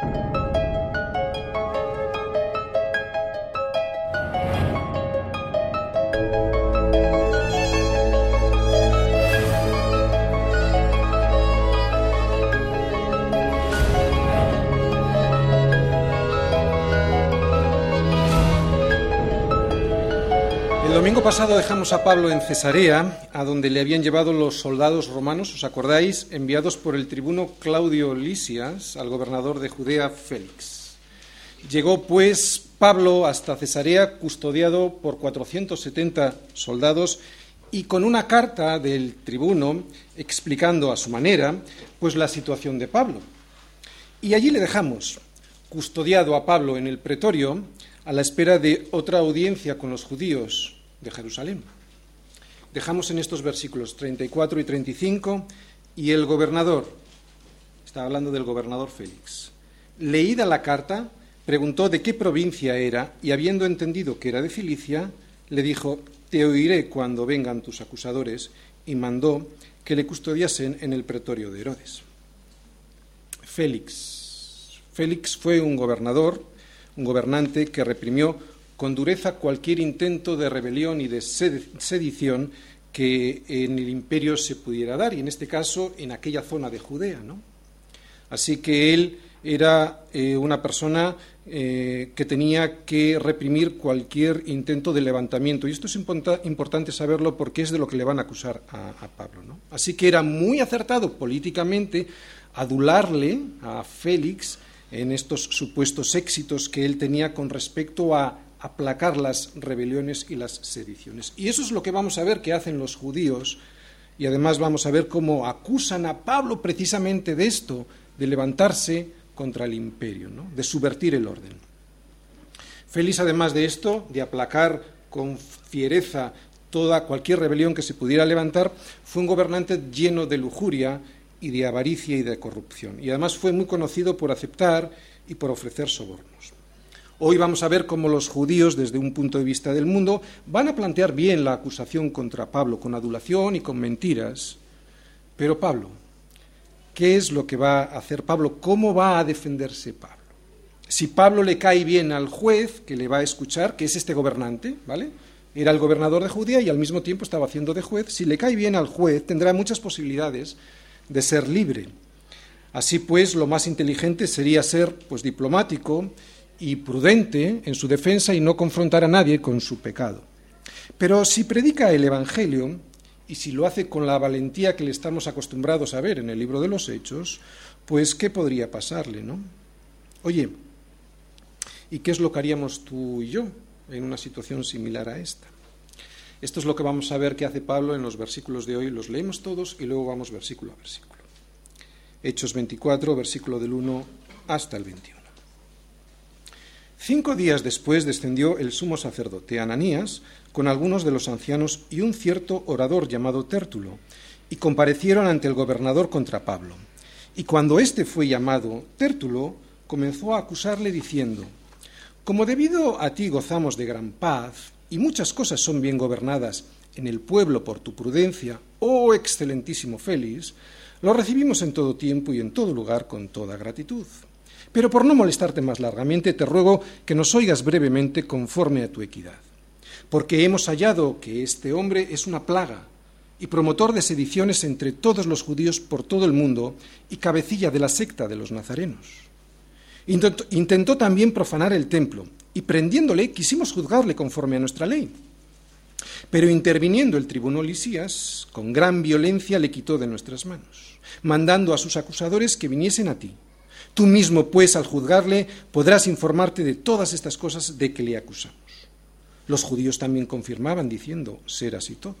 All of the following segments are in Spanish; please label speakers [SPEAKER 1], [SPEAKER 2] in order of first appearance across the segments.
[SPEAKER 1] Thank you. Domingo pasado dejamos a Pablo en Cesarea, a donde le habían llevado los soldados romanos, ¿os acordáis? Enviados por el tribuno Claudio Lisias al gobernador de Judea, Félix. Llegó pues Pablo hasta Cesarea, custodiado por 470 soldados y con una carta del tribuno explicando a su manera pues la situación de Pablo. Y allí le dejamos, custodiado a Pablo en el pretorio, a la espera de otra audiencia con los judíos de Jerusalén. Dejamos en estos versículos 34 y 35 y el gobernador, está hablando del gobernador Félix, leída la carta, preguntó de qué provincia era y habiendo entendido que era de Cilicia, le dijo, te oiré cuando vengan tus acusadores y mandó que le custodiasen en el pretorio de Herodes. Félix. Félix fue un gobernador, un gobernante que reprimió con dureza cualquier intento de rebelión y de sedición que en el imperio se pudiera dar, y en este caso en aquella zona de Judea. ¿no? Así que él era eh, una persona eh, que tenía que reprimir cualquier intento de levantamiento. Y esto es importante saberlo porque es de lo que le van a acusar a, a Pablo. ¿no? Así que era muy acertado políticamente adularle a Félix en estos supuestos éxitos que él tenía con respecto a aplacar las rebeliones y las sediciones. Y eso es lo que vamos a ver que hacen los judíos, y además vamos a ver cómo acusan a Pablo precisamente de esto, de levantarse contra el imperio, ¿no? de subvertir el orden. Félix, además de esto, de aplacar con fiereza toda cualquier rebelión que se pudiera levantar, fue un gobernante lleno de lujuria y de avaricia y de corrupción. Y además fue muy conocido por aceptar y por ofrecer sobornos. Hoy vamos a ver cómo los judíos, desde un punto de vista del mundo, van a plantear bien la acusación contra Pablo, con adulación y con mentiras. Pero Pablo, ¿qué es lo que va a hacer Pablo? ¿Cómo va a defenderse Pablo? Si Pablo le cae bien al juez que le va a escuchar, que es este gobernante, ¿vale? Era el gobernador de Judea y al mismo tiempo estaba haciendo de juez. Si le cae bien al juez, tendrá muchas posibilidades de ser libre. Así pues, lo más inteligente sería ser pues diplomático y prudente en su defensa y no confrontar a nadie con su pecado. Pero si predica el Evangelio, y si lo hace con la valentía que le estamos acostumbrados a ver en el libro de los Hechos, pues ¿qué podría pasarle, no? Oye, ¿y qué es lo que haríamos tú y yo en una situación similar a esta? Esto es lo que vamos a ver que hace Pablo en los versículos de hoy. Los leemos todos y luego vamos versículo a versículo. Hechos 24, versículo del 1 hasta el 21. Cinco días después descendió el sumo sacerdote Ananías con algunos de los ancianos y un cierto orador llamado Tértulo, y comparecieron ante el gobernador contra Pablo. Y cuando éste fue llamado, Tértulo comenzó a acusarle diciendo, Como debido a ti gozamos de gran paz, y muchas cosas son bien gobernadas en el pueblo por tu prudencia, oh excelentísimo Félix, lo recibimos en todo tiempo y en todo lugar con toda gratitud. Pero por no molestarte más largamente, te ruego que nos oigas brevemente conforme a tu equidad. Porque hemos hallado que este hombre es una plaga y promotor de sediciones entre todos los judíos por todo el mundo y cabecilla de la secta de los nazarenos. Intentó, también profanar el templo y prendiéndole quisimos juzgarle conforme a nuestra ley. Pero interviniendo el tribuno Lisías, con gran violencia le quitó de nuestras manos, mandando a sus acusadores que viniesen a ti Tú mismo, pues, al juzgarle, podrás informarte de todas estas cosas de que le acusamos. Los judíos también confirmaban, diciendo, ser así todo.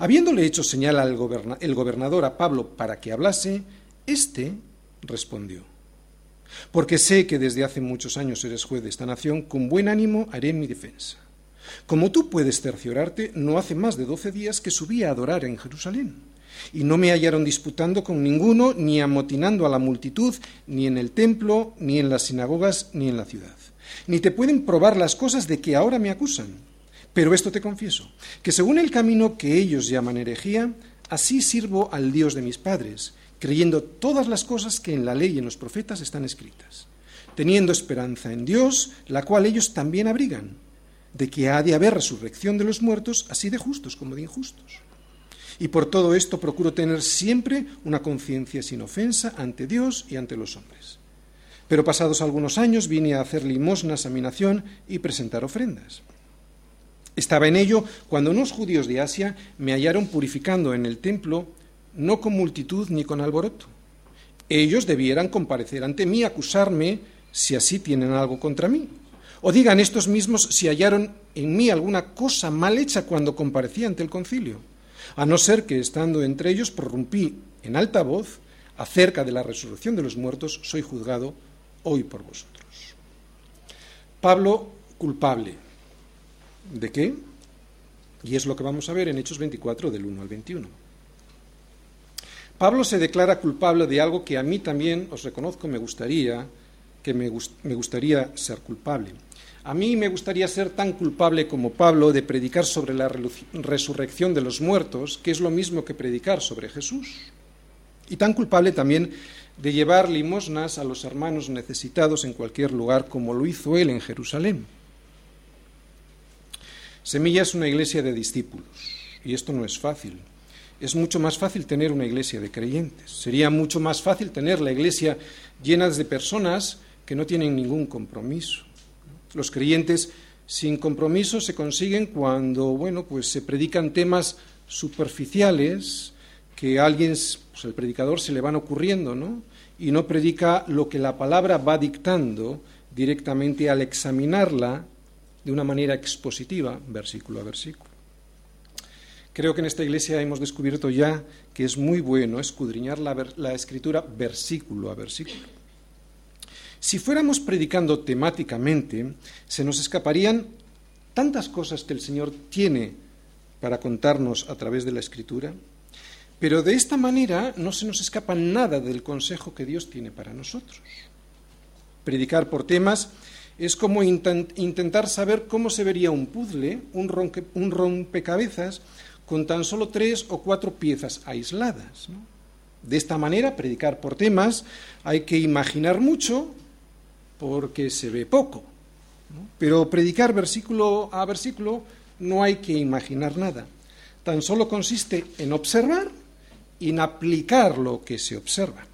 [SPEAKER 1] Habiéndole hecho señal al gobernador a Pablo para que hablase, éste respondió, porque sé que desde hace muchos años eres juez de esta nación, con buen ánimo haré mi defensa. Como tú puedes cerciorarte, no hace más de doce días que subí a adorar en Jerusalén y no me hallaron disputando con ninguno, ni amotinando a la multitud, ni en el templo, ni en las sinagogas, ni en la ciudad. Ni te pueden probar las cosas de que ahora me acusan. Pero esto te confieso, que según el camino que ellos llaman herejía, así sirvo al Dios de mis padres, creyendo todas las cosas que en la ley y en los profetas están escritas, teniendo esperanza en Dios, la cual ellos también abrigan, de que ha de haber resurrección de los muertos, así de justos como de injustos. Y por todo esto procuro tener siempre una conciencia sin ofensa ante Dios y ante los hombres. Pero pasados algunos años vine a hacer limosnas a mi nación y presentar ofrendas. Estaba en ello cuando unos judíos de Asia me hallaron purificando en el templo, no con multitud ni con alboroto. Ellos debieran comparecer ante mí, acusarme si así tienen algo contra mí. O digan estos mismos si hallaron en mí alguna cosa mal hecha cuando comparecí ante el concilio, a no ser que estando entre ellos prorrumpí en alta voz acerca de la resurrección de los muertos, soy juzgado hoy por vosotros. Pablo culpable. ¿De qué? Y es lo que vamos a ver en Hechos 24 del 1 al 21. Pablo se declara culpable de algo que a mí también, os reconozco, me gustaría que me, me gustaría ser culpable. A mí me gustaría ser tan culpable como Pablo de predicar sobre la resurrección de los muertos, que es lo mismo que predicar sobre Jesús. Y tan culpable también de llevar limosnas a los hermanos necesitados en cualquier lugar, como lo hizo él en Jerusalén. Semilla es una iglesia de discípulos, y esto no es fácil. Es mucho más fácil tener una iglesia de creyentes. Sería mucho más fácil tener la iglesia llena de personas que no tienen ningún compromiso. Los creyentes sin compromiso se consiguen cuando, bueno, pues se predican temas superficiales que a alguien, pues el predicador se le van ocurriendo, ¿no? y no predica lo que la palabra va dictando directamente al examinarla de una manera expositiva, versículo a versículo. Creo que en esta iglesia hemos descubierto ya que es muy bueno escudriñar la, escritura versículo a versículo. Si fuéramos predicando temáticamente, se nos escaparían tantas cosas que el Señor tiene para contarnos a través de la escritura pero de esta manera no se nos escapa nada del consejo que Dios tiene para nosotros. Predicar por temas es como intentar saber cómo se vería un puzzle, un, rompecabezas, con tan solo tres o cuatro piezas aisladas. De esta manera, predicar por temas hay que imaginar mucho porque se ve poco. Pero predicar versículo a versículo no hay que imaginar nada. Tan solo consiste en observar en aplicar lo que se observa.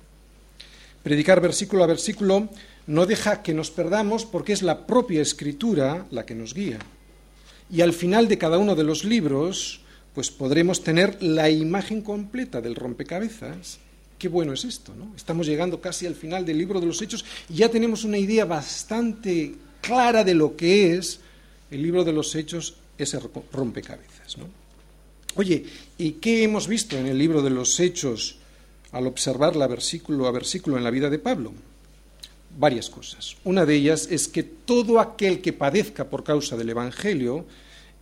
[SPEAKER 1] Predicar versículo a versículo no deja que nos perdamos porque es la propia escritura la que nos guía. Y al final de cada uno de los libros, pues podremos tener la imagen completa del rompecabezas. Qué bueno es esto, ¿no? Estamos llegando casi al final del libro de los Hechos y ya tenemos una idea bastante clara de lo que es el libro de los Hechos, ese rompecabezas, ¿no? Oye, ¿y qué hemos visto en el libro de los Hechos al observarla versículo a versículo en la vida de Pablo? Varias cosas. Una de ellas es que todo aquel que padezca por causa del Evangelio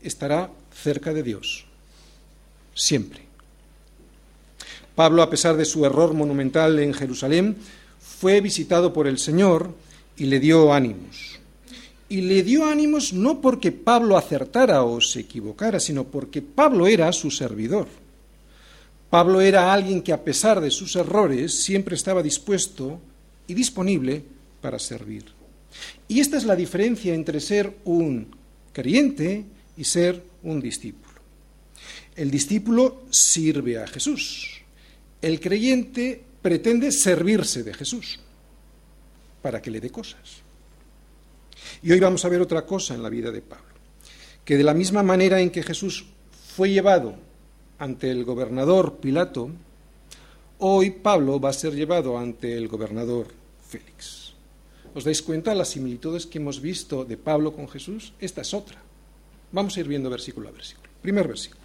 [SPEAKER 1] estará cerca de Dios. Siempre. Pablo, a pesar de su error monumental en Jerusalén, fue visitado por el Señor y le dio ánimos y le dio ánimos no porque Pablo acertara o se equivocara, sino porque Pablo era su servidor. Pablo era alguien que a pesar de sus errores siempre estaba dispuesto y disponible para servir. Y esta es la diferencia entre ser un creyente y ser un discípulo. El discípulo sirve a Jesús. El creyente pretende servirse de Jesús para que le dé cosas. Y hoy vamos a ver otra cosa en la vida de Pablo, que de la misma manera en que Jesús fue llevado ante el gobernador Pilato, hoy Pablo va a ser llevado ante el gobernador Félix. ¿Os dais cuenta las similitudes que hemos visto de Pablo con Jesús? Esta es otra. Vamos a ir viendo versículo a versículo. Primer versículo.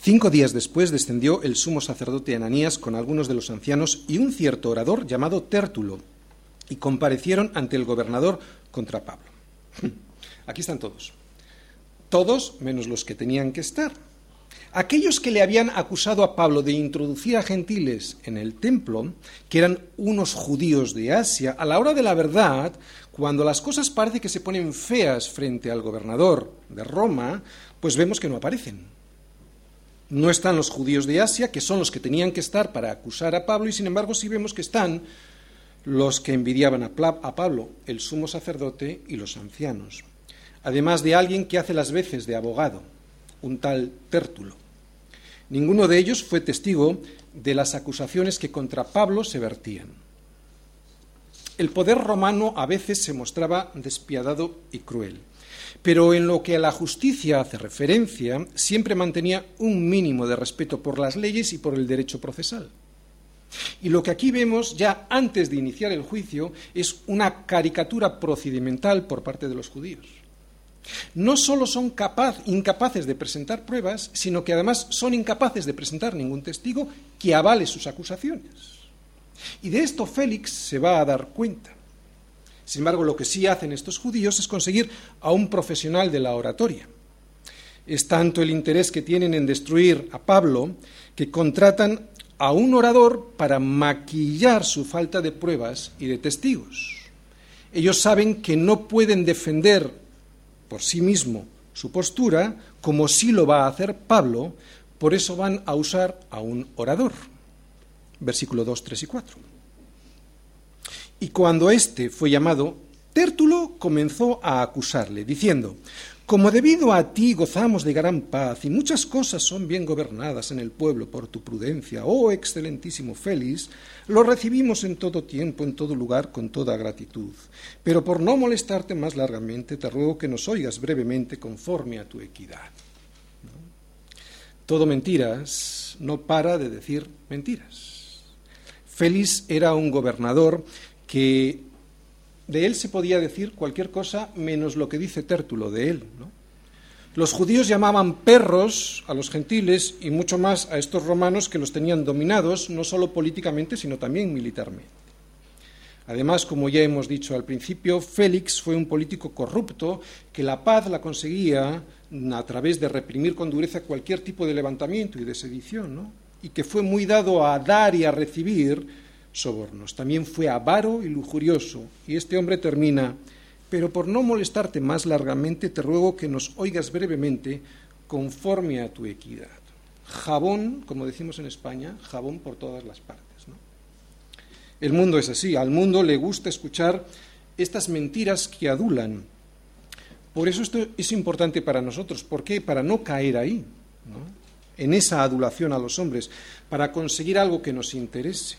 [SPEAKER 1] Cinco días después descendió el sumo sacerdote Ananías con algunos de los ancianos y un cierto orador llamado Tértulo, y comparecieron ante el gobernador contra Pablo. Aquí están todos. Todos menos los que tenían que estar. Aquellos que le habían acusado a Pablo de introducir a gentiles en el templo, que eran unos judíos de Asia, a la hora de la verdad, cuando las cosas parece que se ponen feas frente al gobernador de Roma, pues vemos que no aparecen. No están los judíos de Asia, que son los que tenían que estar para acusar a Pablo, y sin embargo sí vemos que están los que envidiaban a Pablo, el sumo sacerdote y los ancianos, además de alguien que hace las veces de abogado, un tal Tértulo. Ninguno de ellos fue testigo de las acusaciones que contra Pablo se vertían. El poder romano a veces se mostraba despiadado y cruel, pero en lo que a la justicia hace referencia, siempre mantenía un mínimo de respeto por las leyes y por el derecho procesal. Y lo que aquí vemos ya antes de iniciar el juicio es una caricatura procedimental por parte de los judíos. No solo son incapaces de presentar pruebas, sino que además son incapaces de presentar ningún testigo que avale sus acusaciones. Y de esto Félix se va a dar cuenta. Sin embargo, lo que sí hacen estos judíos es conseguir a un profesional de la oratoria. Es tanto el interés que tienen en destruir a Pablo que contratan a un orador para maquillar su falta de pruebas y de testigos. Ellos saben que no pueden defender por sí mismo su postura, como sí lo va a hacer Pablo, por eso van a usar a un orador. Versículo 2, 3 y 4. Y cuando éste fue llamado, Tértulo comenzó a acusarle, diciendo, como debido a ti gozamos de gran paz y muchas cosas son bien gobernadas en el pueblo por tu prudencia, oh excelentísimo Félix, lo recibimos en todo tiempo, en todo lugar, con toda gratitud. Pero por no molestarte más largamente, te ruego que nos oigas brevemente conforme a tu equidad. Todo mentiras no para de decir mentiras. Félix era un gobernador que de él se podía decir cualquier cosa menos lo que dice Tértulo de él. Los judíos llamaban perros a los gentiles y mucho más a estos romanos que los tenían dominados, no solo políticamente, sino también militarmente. Además, como ya hemos dicho al principio, Félix fue un político corrupto que la paz la conseguía a través de reprimir con dureza cualquier tipo de levantamiento y de sedición, y que fue muy dado a dar y a recibir sobornos. También fue avaro y lujurioso. Y este hombre termina, pero por no molestarte más largamente, te ruego que nos oigas brevemente conforme a tu equidad. Jabón, como decimos en España, jabón por todas las partes. El mundo es así, al mundo le gusta escuchar estas mentiras que adulan. Por eso esto es importante para nosotros. ¿Por qué? Para no caer ahí, en esa adulación a los hombres, para conseguir algo que nos interese.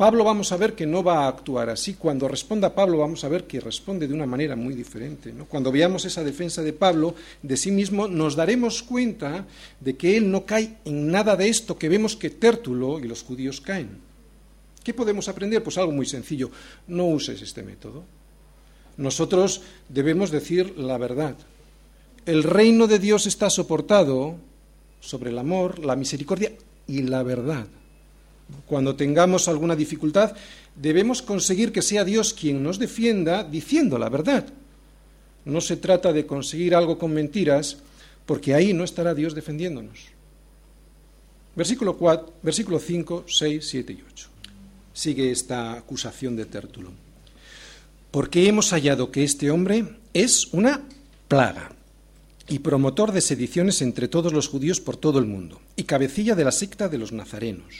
[SPEAKER 1] Pablo vamos a ver que no va a actuar así. Cuando responda Pablo vamos a ver que responde de una manera muy diferente. Cuando veamos esa defensa de Pablo de sí mismo, nos daremos cuenta de que él no cae en nada de esto que vemos que Tértulo y los judíos caen. ¿Qué podemos aprender? Pues algo muy sencillo. No uses este método. Nosotros debemos decir la verdad. El reino de Dios está soportado sobre el amor, la misericordia y la verdad. Cuando tengamos alguna dificultad, debemos conseguir que sea Dios quien nos defienda diciendo la verdad. No se trata de conseguir algo con mentiras, porque ahí no estará Dios defendiéndonos. Versículo, 4, versículo 5, 6, 7 y 8. Sigue esta acusación de Tértulo. Porque hemos hallado que este hombre es una plaga y promotor de sediciones entre todos los judíos por todo el mundo, y cabecilla de la secta de los nazarenos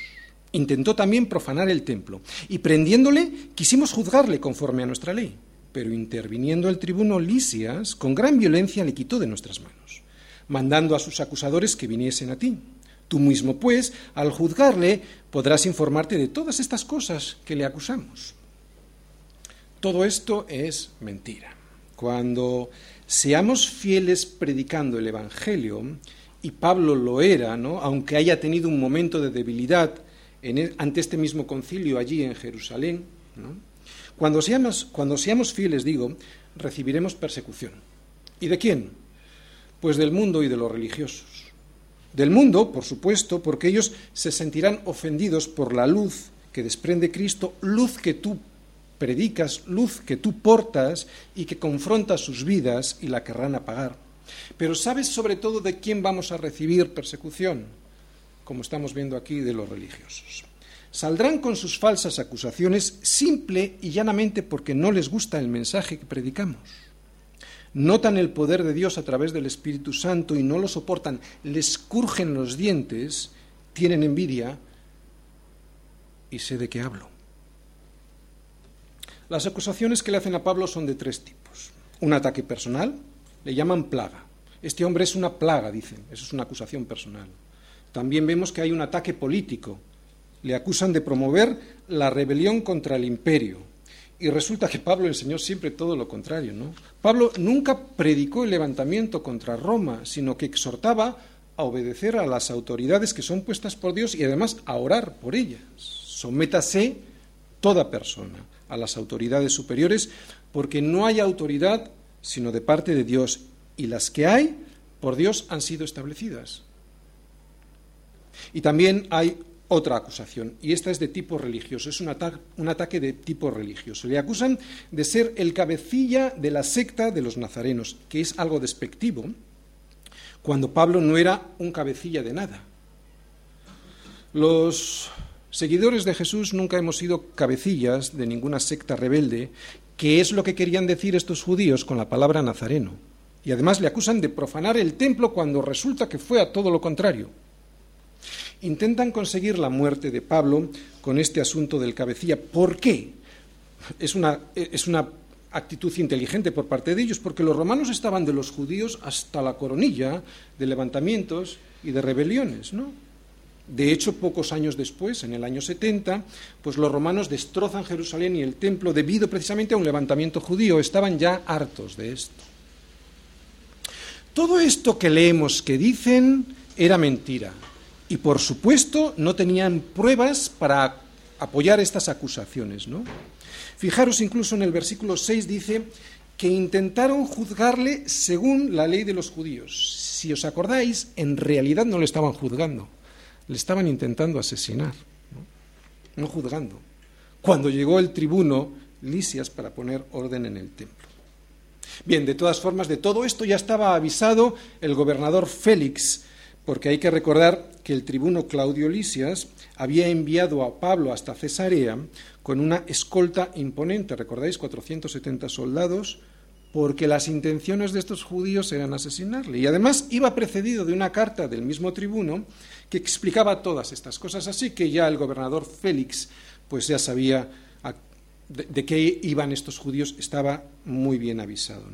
[SPEAKER 1] Intentó también profanar el templo, y prendiéndole quisimos juzgarle conforme a nuestra ley, pero interviniendo el tribuno Lisias, con gran violencia le quitó de nuestras manos, mandando a sus acusadores que viniesen a ti. Tú mismo, pues, al juzgarle, podrás informarte de todas estas cosas que le acusamos. Todo esto es mentira. Cuando seamos fieles predicando el Evangelio, y Pablo lo era, ¿no? aunque haya tenido un momento de debilidad, e, ante este mismo concilio allí en Jerusalén. Cuando, seamos, cuando seamos fieles, digo, recibiremos persecución. ¿Y de quién? Pues del mundo y de los religiosos. Del mundo, por supuesto, porque ellos se sentirán ofendidos por la luz que desprende Cristo, luz que tú predicas, luz que tú portas y que confronta sus vidas y la querrán apagar. Pero ¿sabes sobre todo de quién vamos a recibir persecución? Como estamos viendo aquí, de los religiosos. Saldrán con sus falsas acusaciones simple y llanamente porque no les gusta el mensaje que predicamos. notan el poder de Dios a través del Espíritu Santo y no lo soportan, les curgen los dientes, tienen envidia y sé de qué hablo. Las acusaciones que le hacen a Pablo son de tres tipos. Un ataque personal, le llaman plaga. Este hombre es una plaga, dicen, eso es una acusación personal. También vemos que hay un ataque político. Le acusan de promover la rebelión contra el imperio. Y resulta que Pablo enseñó siempre todo lo contrario, ¿no? Pablo nunca predicó el levantamiento contra Roma, sino que exhortaba a obedecer a las autoridades que son puestas por Dios y además a orar por ellas. Sométase toda persona a las autoridades superiores, porque no hay autoridad sino de parte de Dios, y las que hay por Dios han sido establecidas. Y también hay otra acusación, y esta es de tipo religioso, es un, ataque de tipo religioso. Le acusan de ser el cabecilla de la secta de los nazarenos, que es algo despectivo, cuando Pablo no era un cabecilla de nada. Los seguidores de Jesús nunca hemos sido cabecillas de ninguna secta rebelde, que es lo que querían decir estos judíos con la palabra nazareno. Y además le acusan de profanar el templo cuando resulta que fue a todo lo contrario intentan conseguir la muerte de Pablo con este asunto del cabecilla. ¿Por qué? Es una, es una actitud inteligente por parte de ellos, porque los romanos estaban de los judíos hasta la coronilla de levantamientos y de rebeliones, ¿no? De hecho, pocos años después, en el año 70, pues los romanos destrozan Jerusalén y el templo debido precisamente a un levantamiento judío. Estaban ya hartos de esto. Todo esto que leemos que dicen era mentira. Y por supuesto no tenían pruebas para apoyar estas acusaciones. ¿no? Fijaros incluso en el versículo 6 dice que intentaron juzgarle según la ley de los judíos. Si os acordáis, en realidad no le estaban juzgando, le estaban intentando asesinar, no, no juzgando. Cuando llegó el tribuno Lisias para poner orden en el templo. Bien, de todas formas, de todo esto ya estaba avisado el gobernador Félix, porque hay que recordar que el tribuno Claudio Lisias había enviado a Pablo hasta Cesarea con una escolta imponente, recordáis, 470 soldados, porque las intenciones de estos judíos eran asesinarle. Y además iba precedido de una carta del mismo tribuno que explicaba todas estas cosas, así que ya el gobernador Félix pues ya sabía de, qué iban estos judíos, estaba muy bien avisado.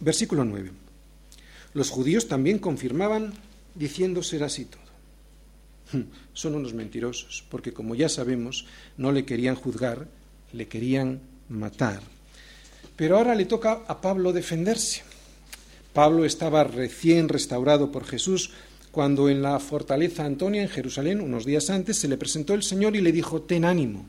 [SPEAKER 1] Versículo 9. Los judíos también confirmaban diciendo ser así todo. Hmm, son unos mentirosos, porque como ya sabemos, no le querían juzgar, le querían matar. Pero ahora le toca a Pablo defenderse. Pablo estaba recién restaurado por Jesús cuando en la fortaleza Antonia, en Jerusalén, unos días antes, se le presentó el Señor y le dijo, ten ánimo,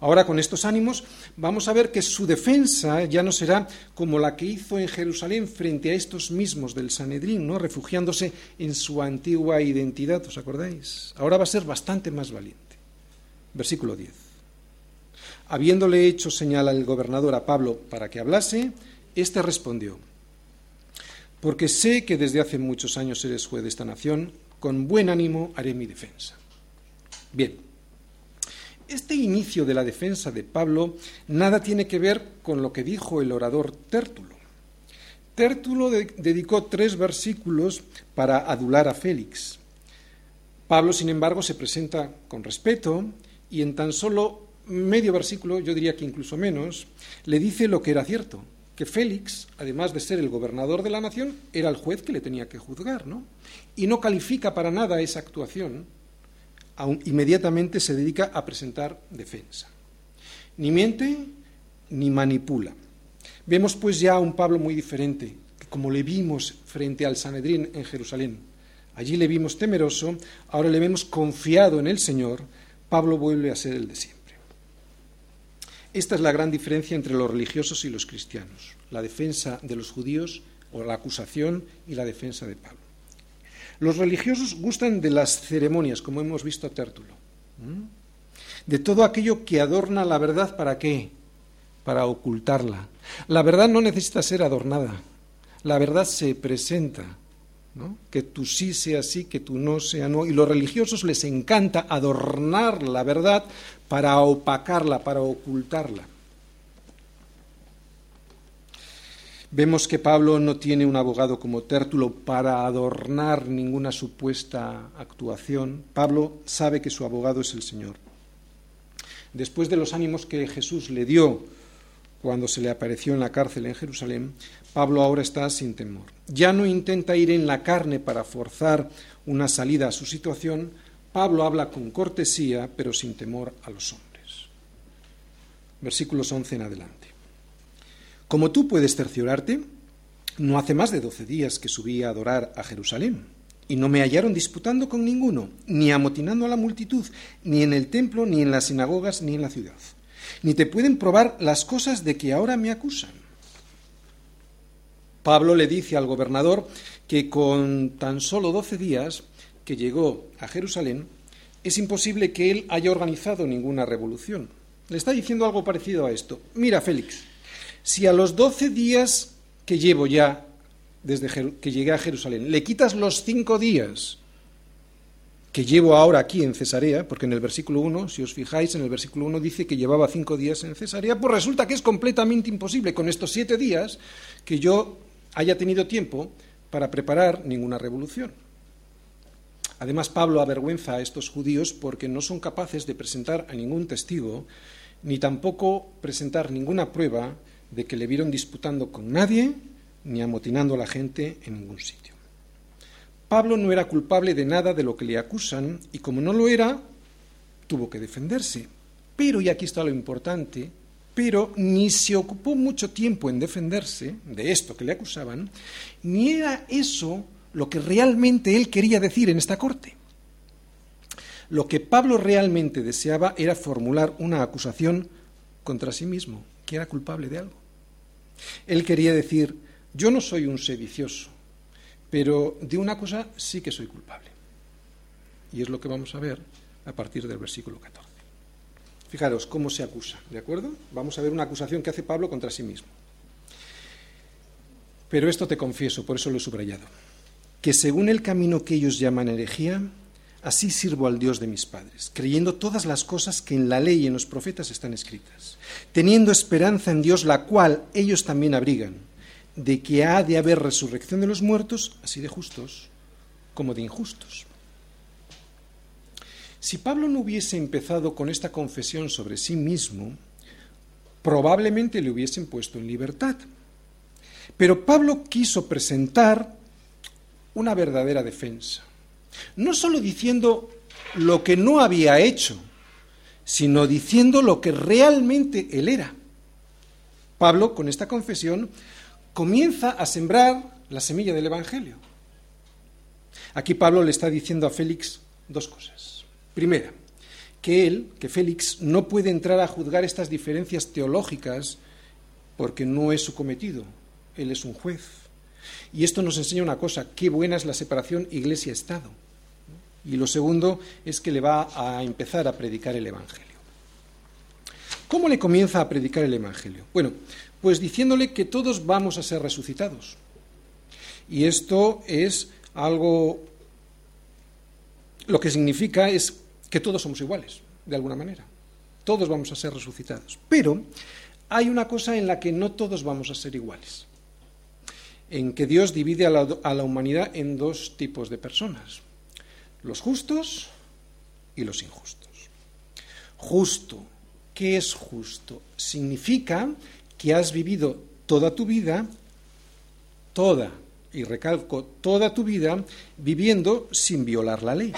[SPEAKER 1] Ahora, con estos ánimos, vamos a ver que su defensa ya no será como la que hizo en Jerusalén frente a estos mismos del Sanedrín, ¿no? refugiándose en su antigua identidad, ¿os acordáis? Ahora va a ser bastante más valiente. Versículo 10. Habiéndole hecho señal al gobernador a Pablo para que hablase, éste respondió, porque sé que desde hace muchos años eres juez de esta nación, con buen ánimo haré mi defensa. Bien, este inicio de la defensa de Pablo nada tiene que ver con lo que dijo el orador Tértulo. Tértulo dedicó tres versículos para adular a Félix. Pablo, sin embargo, se presenta con respeto y en tan solo medio versículo, yo diría que incluso menos, le dice lo que era cierto, que Félix, además de ser el gobernador de la nación, era el juez que le tenía que juzgar, ¿no? Y no califica para nada esa actuación inmediatamente se dedica a presentar defensa. Ni miente ni manipula. Vemos pues ya a un Pablo muy diferente, como le vimos frente al Sanedrín en Jerusalén. Allí le vimos temeroso, ahora le vemos confiado en el Señor, Pablo vuelve a ser el de siempre. Esta es la gran diferencia entre los religiosos y los cristianos, la defensa de los judíos o la acusación y la defensa de Pablo. Los religiosos gustan de las ceremonias, como hemos visto Tértulo. De todo aquello que adorna la verdad, ¿para qué? Para ocultarla. La verdad no necesita ser adornada. La verdad se presenta. Que tú sí sea sí, que tú no sea no. Y los religiosos les encanta adornar la verdad para opacarla, para ocultarla. Vemos que Pablo no tiene un abogado como Tértulo para adornar ninguna supuesta actuación. Pablo sabe que su abogado es el Señor. Después de los ánimos que Jesús le dio cuando se le apareció en la cárcel en Jerusalén, Pablo ahora está sin temor. Ya no intenta ir en la carne para forzar una salida a su situación. Pablo habla con cortesía, pero sin temor a los hombres. Versículos 11 en adelante. Como tú puedes cerciorarte, no hace más de doce días que subí a adorar a Jerusalén, y no me hallaron disputando con ninguno, ni amotinando a la multitud, ni en el templo, ni en las sinagogas, ni en la ciudad. Ni te pueden probar las cosas de que ahora me acusan. Pablo le dice al gobernador que con tan solo doce días que llegó a Jerusalén, es imposible que él haya organizado ninguna revolución. Le está diciendo algo parecido a esto. Mira, Félix, si a los doce días que llevo ya desde que llegué a Jerusalén, le quitas los cinco días que llevo ahora aquí en Cesarea, porque en el versículo 1, si os fijáis, en el versículo 1 dice que llevaba cinco días en Cesarea, pues resulta que es completamente imposible con estos siete días que yo haya tenido tiempo para preparar ninguna revolución. Además, Pablo avergüenza a estos judíos porque no son capaces de presentar a ningún testigo, ni tampoco presentar ninguna prueba de que le vieron disputando con nadie ni amotinando a la gente en ningún sitio. Pablo no era culpable de nada de lo que le acusan y como no lo era, tuvo que defenderse. Pero, y aquí está lo importante, pero ni se ocupó mucho tiempo en defenderse de esto que le acusaban, ni era eso lo que realmente él quería decir en esta corte. Lo que Pablo realmente deseaba era formular una acusación contra sí mismo, que era culpable de algo. Él quería decir, yo no soy un sedicioso, pero de una cosa sí que soy culpable. Y es lo que vamos a ver a partir del versículo 14. Fijaros cómo se acusa, ¿de acuerdo? Vamos a ver una acusación que hace Pablo contra sí mismo. Pero esto te confieso, por eso lo he subrayado, que según el camino que ellos llaman herejía, Así sirvo al Dios de mis padres, creyendo todas las cosas que en la ley y en los profetas están escritas, teniendo esperanza en Dios, la cual ellos también abrigan, de que ha de haber resurrección de los muertos, así de justos como de injustos. Si Pablo no hubiese empezado con esta confesión sobre sí mismo, probablemente le hubiesen puesto en libertad. Pero Pablo quiso presentar una verdadera defensa no solo diciendo lo que no había hecho, sino diciendo lo que realmente él era. Pablo, con esta confesión, comienza a sembrar la semilla del Evangelio. Aquí Pablo le está diciendo a Félix dos cosas. Primera, que él, que Félix, no puede entrar a juzgar estas diferencias teológicas porque no es su cometido. Él es un juez. Y esto nos enseña una cosa, qué buena es la separación iglesia-estado. Y lo segundo es que le va a empezar a predicar el Evangelio. ¿Cómo le comienza a predicar el Evangelio? Bueno, pues diciéndole que todos vamos a ser resucitados. Y esto es algo, lo que significa es que todos somos iguales, de alguna manera. Todos vamos a ser resucitados. Pero hay una cosa en la que no todos vamos a ser iguales. En que Dios divide a la, humanidad en dos tipos de personas los justos y los injustos. Justo, ¿qué es justo? Significa que has vivido toda tu vida, toda, y recalco, toda tu vida viviendo sin violar la ley.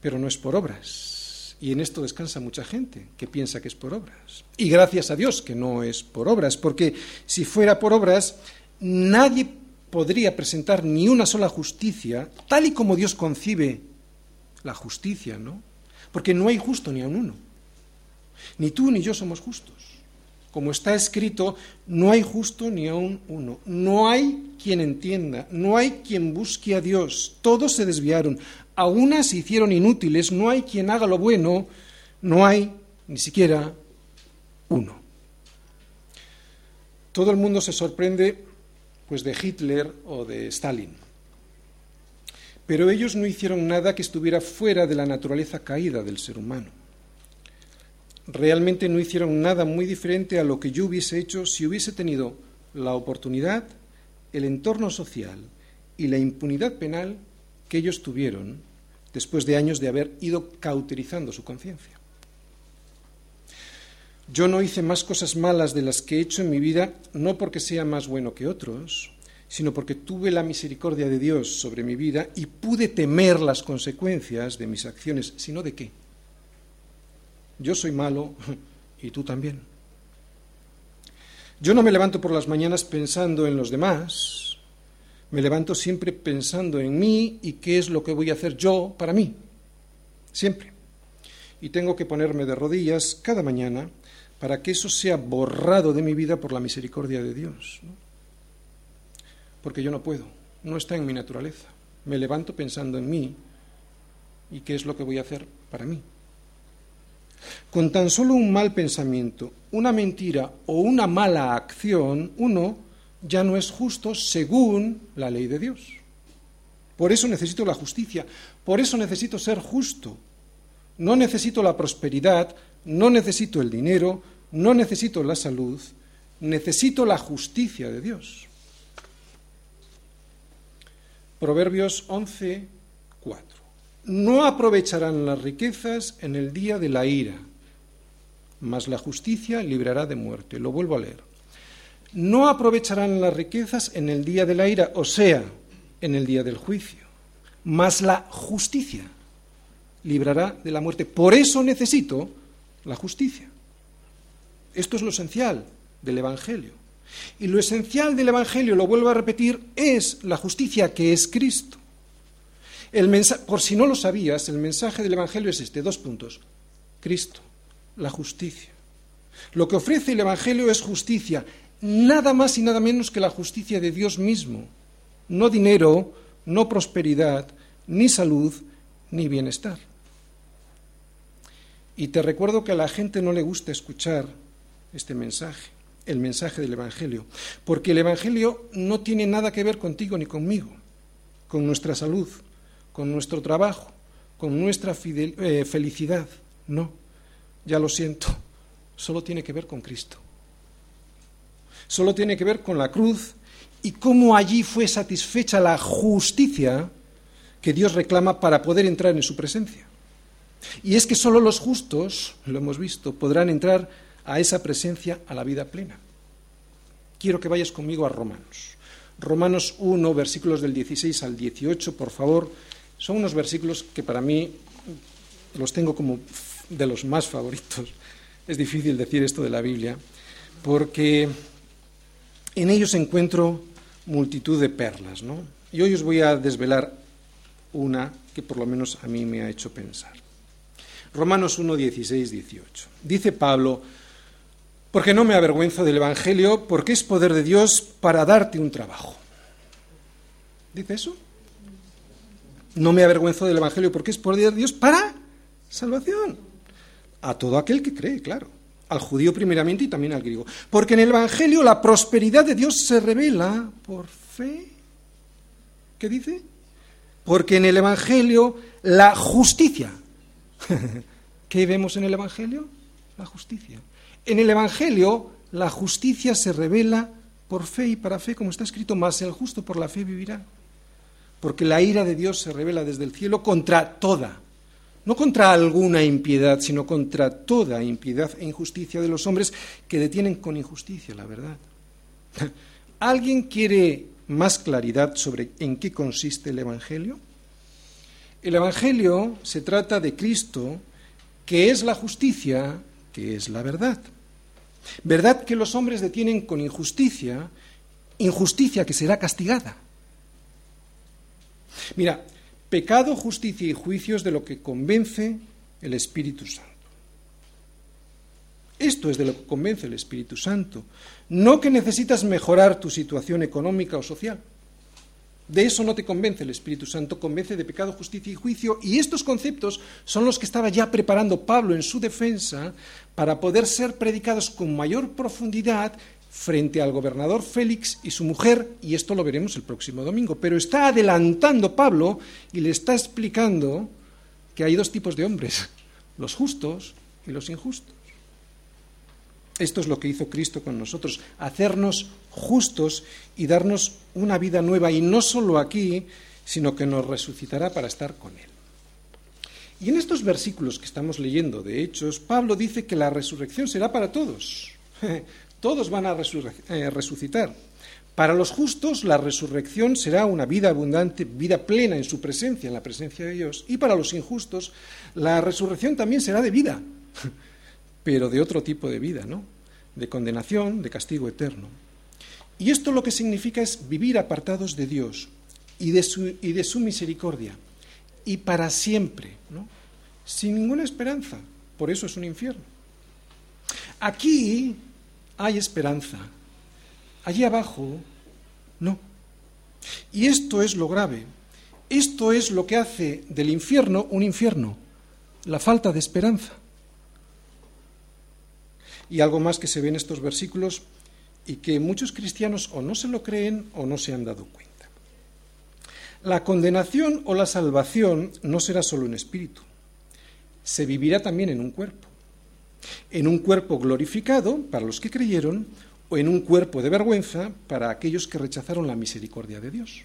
[SPEAKER 1] Pero no es por obras. Y en esto descansa mucha gente que piensa que es por obras. Y gracias a Dios que no es por obras, porque si fuera por obras, nadie podría presentar ni una sola justicia, tal y como Dios concibe la justicia, ¿no? Porque no hay justo ni a un uno. Ni tú ni yo somos justos. Como está escrito, no hay justo ni a un uno. No hay quien entienda, no hay quien busque a Dios. Todos se desviaron, a unas se hicieron inútiles, no hay quien haga lo bueno, no hay ni siquiera uno. Todo el mundo se sorprende pues de Hitler o de Stalin. Pero ellos no hicieron nada que estuviera fuera de la naturaleza caída del ser humano. Realmente no hicieron nada muy diferente a lo que yo hubiese hecho si hubiese tenido la oportunidad, el entorno social y la impunidad penal que ellos tuvieron después de años de haber ido cauterizando su conciencia. Yo no hice más cosas malas de las que he hecho en mi vida, no porque sea más bueno que otros, sino porque tuve la misericordia de Dios sobre mi vida y pude temer las consecuencias de mis acciones, sino de qué. Yo soy malo y tú también. Yo no me levanto por las mañanas pensando en los demás, me levanto siempre pensando en mí y qué es lo que voy a hacer yo para mí, siempre. Y tengo que ponerme de rodillas cada mañana para que eso sea borrado de mi vida por la misericordia de Dios. Porque yo no puedo, no está en mi naturaleza. Me levanto pensando en mí y qué es lo que voy a hacer para mí. Con tan solo un mal pensamiento, una mentira o una mala acción, uno ya no es justo según la ley de Dios. Por eso necesito la justicia, por eso necesito ser justo. No necesito la prosperidad, no necesito el dinero, no necesito la salud, necesito la justicia de Dios. Proverbios 11, 4 no aprovecharán las riquezas en el día de la ira, mas la justicia librará de muerte. Lo vuelvo a leer. No aprovecharán las riquezas en el día de la ira, o sea, en el día del juicio, mas la justicia librará de la muerte. Por eso necesito la justicia. Esto es lo esencial del Evangelio. Y lo esencial del Evangelio, lo vuelvo a repetir, es la justicia que es Cristo por si no lo sabías, el mensaje del Evangelio es este, dos puntos. Cristo, la justicia. Lo que ofrece el Evangelio es justicia, nada más y nada menos que la justicia de Dios mismo. No dinero, no prosperidad, ni salud, ni bienestar. Y te recuerdo que a la gente no le gusta escuchar este mensaje, el mensaje del Evangelio, porque el Evangelio no tiene nada que ver contigo ni conmigo, con nuestra salud, con nuestro trabajo, con nuestra eh, felicidad. No, ya lo siento, solo tiene que ver con Cristo. Solo tiene que ver con la cruz y cómo allí fue satisfecha la justicia que Dios reclama para poder entrar en su presencia. Y es que solo los justos, lo hemos visto, podrán entrar a esa presencia, a la vida plena. Quiero que vayas conmigo a Romanos. Romanos 1, versículos del 16 al 18, por favor, son unos versículos que para mí los tengo como de los más favoritos. Es difícil decir esto de la Biblia, porque en ellos encuentro multitud de perlas, ¿no? Y hoy os voy a desvelar una que por lo menos a mí me ha hecho pensar. Romanos 1, 16, 18. Dice Pablo, porque no me avergüenzo del Evangelio, porque es poder de Dios para darte un trabajo. ¿Dice eso? No me avergüenzo del Evangelio porque es poder de Dios para salvación. A todo aquel que cree, claro. Al judío primeramente y también al griego. Porque en el Evangelio la prosperidad de Dios se revela por fe. ¿Qué dice? Porque en el Evangelio la justicia. ¿Qué vemos en el Evangelio? La justicia. En el Evangelio la justicia se revela por fe y para fe, como está escrito, más el justo por la fe vivirá porque la ira de Dios se revela desde el cielo contra toda, no contra alguna impiedad, sino contra toda impiedad e injusticia de los hombres que detienen con injusticia la verdad. ¿Alguien quiere más claridad sobre en qué consiste el Evangelio? El Evangelio se trata de Cristo, que es la justicia, que es la verdad. Verdad que los hombres detienen con injusticia, injusticia que será castigada. Mira, pecado, justicia y juicio es de lo que convence el Espíritu Santo. Esto es de lo que convence el Espíritu Santo. No que necesitas mejorar tu situación económica o social. De eso no te convence el Espíritu Santo, convence de pecado, justicia y juicio. Y estos conceptos son los que estaba ya preparando Pablo en su defensa para poder ser predicados con mayor profundidad frente al gobernador Félix y su mujer, y esto lo veremos el próximo domingo, pero está adelantando Pablo y le está explicando que hay dos tipos de hombres, los justos y los injustos. Esto es lo que hizo Cristo con nosotros, hacernos justos y darnos una vida nueva, y no solo aquí, sino que nos resucitará para estar con Él. Y en estos versículos que estamos leyendo de Hechos, Pablo dice que la resurrección será para todos. Todos van a eh, resucitar. Para los justos la resurrección será una vida abundante, vida plena en su presencia, en la presencia de Dios. Y para los injustos la resurrección también será de vida, pero de otro tipo de vida, ¿no? De condenación, de castigo eterno. Y esto lo que significa es vivir apartados de Dios y de su, y de su misericordia, y para siempre, ¿no? sin ninguna esperanza. Por eso es un infierno. Aquí hay esperanza. Allí abajo, no. Y esto es lo grave. Esto es lo que hace del infierno un infierno, la falta de esperanza. Y algo más que se ve en estos versículos y que muchos cristianos o no se lo creen o no se han dado cuenta. La condenación o la salvación no será solo en espíritu, se vivirá también en un cuerpo. En un cuerpo glorificado para los que creyeron o en un cuerpo de vergüenza para aquellos que rechazaron la misericordia de Dios.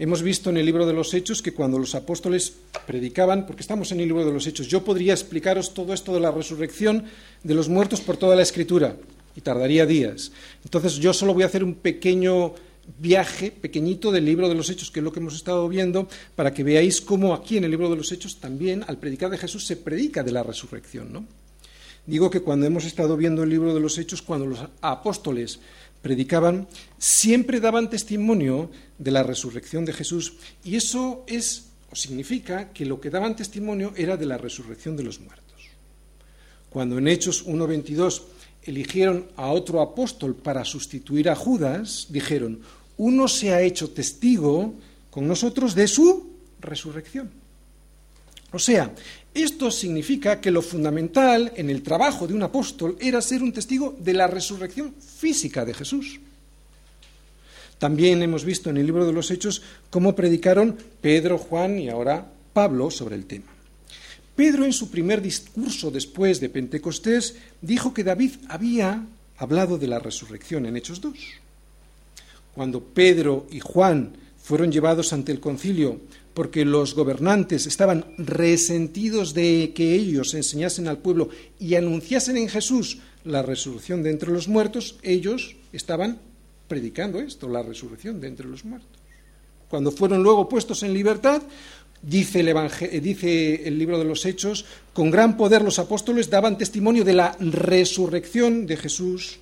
[SPEAKER 1] Hemos visto en el libro de los Hechos que cuando los apóstoles predicaban, porque estamos en el libro de los Hechos, yo podría explicaros todo esto de la resurrección de los muertos por toda la escritura y tardaría días. Entonces yo solo voy a hacer un pequeño viaje pequeñito del libro de los Hechos, que es lo que hemos estado viendo, para que veáis cómo aquí en el libro de los Hechos también al predicar de Jesús se predica de la resurrección. ¿no? Digo que cuando hemos estado viendo el libro de los Hechos, cuando los apóstoles predicaban, siempre daban testimonio de la resurrección de Jesús y eso es o significa que lo que daban testimonio era de la resurrección de los muertos. Cuando en Hechos 1.22 eligieron a otro apóstol para sustituir a Judas, dijeron, uno se ha hecho testigo con nosotros de su resurrección. O sea, esto significa que lo fundamental en el trabajo de un apóstol era ser un testigo de la resurrección física de Jesús. También hemos visto en el libro de los Hechos cómo predicaron Pedro, Juan y ahora Pablo sobre el tema. Pedro en su primer discurso después de Pentecostés dijo que David había hablado de la resurrección en Hechos 2. Cuando Pedro y Juan fueron llevados ante el concilio porque los gobernantes estaban resentidos de que ellos enseñasen al pueblo y anunciasen en Jesús la resurrección de entre los muertos, ellos estaban predicando esto, la resurrección de entre los muertos. Cuando fueron luego puestos en libertad, Dice el, eh, dice el, libro de los Hechos, con gran poder los apóstoles daban testimonio de la resurrección de Jesús.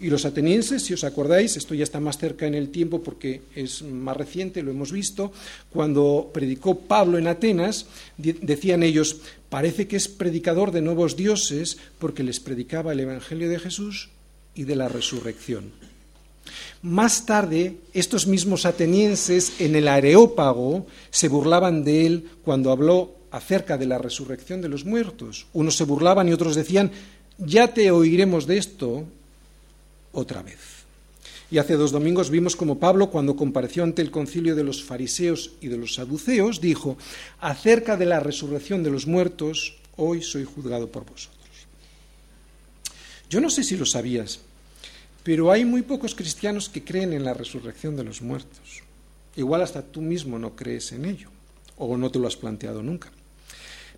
[SPEAKER 1] Y los atenienses, si os acordáis, esto ya está más cerca en el tiempo porque es más reciente, lo hemos visto, cuando predicó Pablo en Atenas, decían ellos, parece que es predicador de nuevos dioses porque les predicaba el Evangelio de Jesús y de la resurrección. Más tarde, estos mismos atenienses en el Areópago se burlaban de él cuando habló acerca de la resurrección de los muertos. Unos se burlaban y otros decían, ya te oiremos de esto otra vez. Y hace dos domingos vimos como Pablo, cuando compareció ante el concilio de los fariseos y de los saduceos, dijo, acerca de la resurrección de los muertos, hoy soy juzgado por vosotros. Yo no sé si lo sabías, pero hay muy pocos cristianos que creen en la resurrección de los muertos. Igual hasta tú mismo no crees en ello, o no te lo has planteado nunca.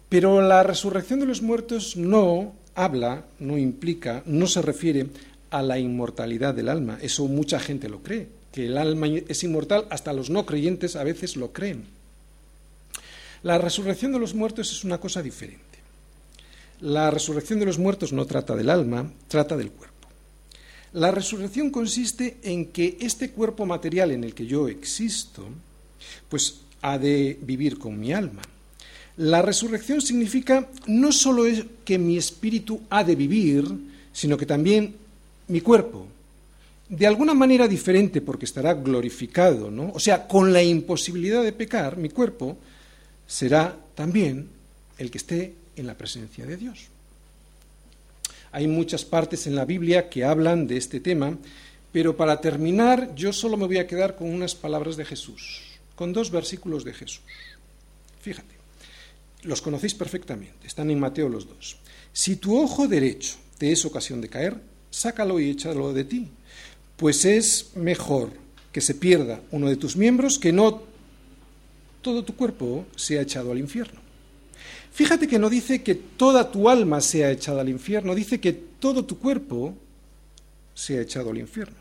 [SPEAKER 1] Pero la resurrección de los muertos no habla, no implica, no se refiere a la inmortalidad del alma. Eso mucha gente lo cree, que el alma es inmortal, hasta los no creyentes a veces lo creen. La resurrección de los muertos es una cosa diferente. La resurrección de los muertos no trata del alma, trata del cuerpo. La resurrección consiste en que este cuerpo material en el que yo existo, pues ha de vivir con mi alma. La resurrección significa no solo que mi espíritu ha de vivir, sino que también mi cuerpo, de alguna manera diferente porque estará glorificado, ¿no? O sea, con la imposibilidad de pecar, mi cuerpo será también el que esté en la presencia de Dios. Hay muchas partes en la Biblia que hablan de este tema, pero para terminar yo solo me voy a quedar con unas palabras de Jesús, con dos versículos de Jesús. Fíjate, los conocéis perfectamente, están en Mateo los dos. Si tu ojo derecho te es ocasión de caer, sácalo y échalo de ti, pues es mejor que se pierda uno de tus miembros que no todo tu cuerpo sea echado al infierno. Fíjate que no dice que toda tu alma sea echada al infierno, dice que todo tu cuerpo sea echado al infierno.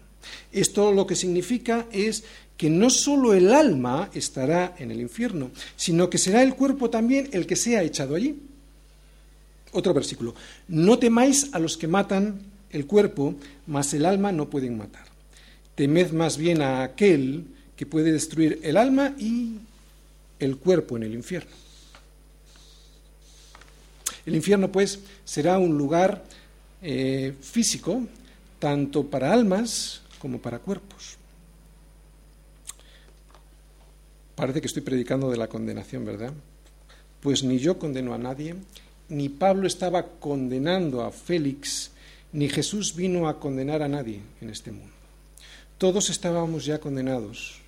[SPEAKER 1] Esto lo que significa es que no solo el alma estará en el infierno, sino que será el cuerpo también el que sea echado allí. Otro versículo. No temáis a los que matan el cuerpo, mas el alma no pueden matar. Temed más bien a aquel que puede destruir el alma y el cuerpo en el infierno. El infierno, pues, será un lugar eh, físico, tanto para almas como para cuerpos. Parece que estoy predicando de la condenación, ¿verdad? Pues ni yo condeno a nadie, ni Pablo estaba condenando a Félix, ni Jesús vino a condenar a nadie en este mundo. Todos estábamos ya condenados,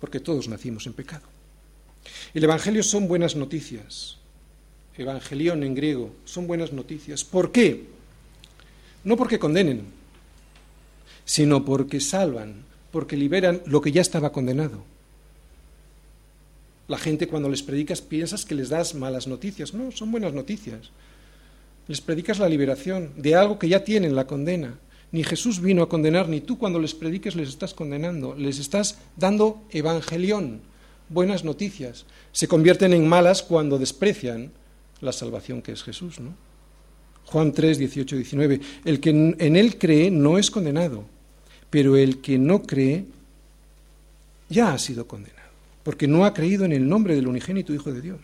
[SPEAKER 1] porque todos nacimos en pecado. El Evangelio son buenas noticias. Evangelión en griego son buenas noticias. ¿Por qué? No porque condenen, sino porque salvan, porque liberan lo que ya estaba condenado. La gente cuando les predicas piensas que les das malas noticias. No, son buenas noticias. Les predicas la liberación de algo que ya tienen la condena. Ni Jesús vino a condenar, ni tú cuando les prediques les estás condenando. Les estás dando evangelión, buenas noticias. Se convierten en malas cuando desprecian la salvación que es Jesús, ¿no? Juan 3, 18, 19. El que en él cree no es condenado, pero el que no cree ya ha sido condenado porque no ha creído en el nombre del unigénito Hijo de Dios.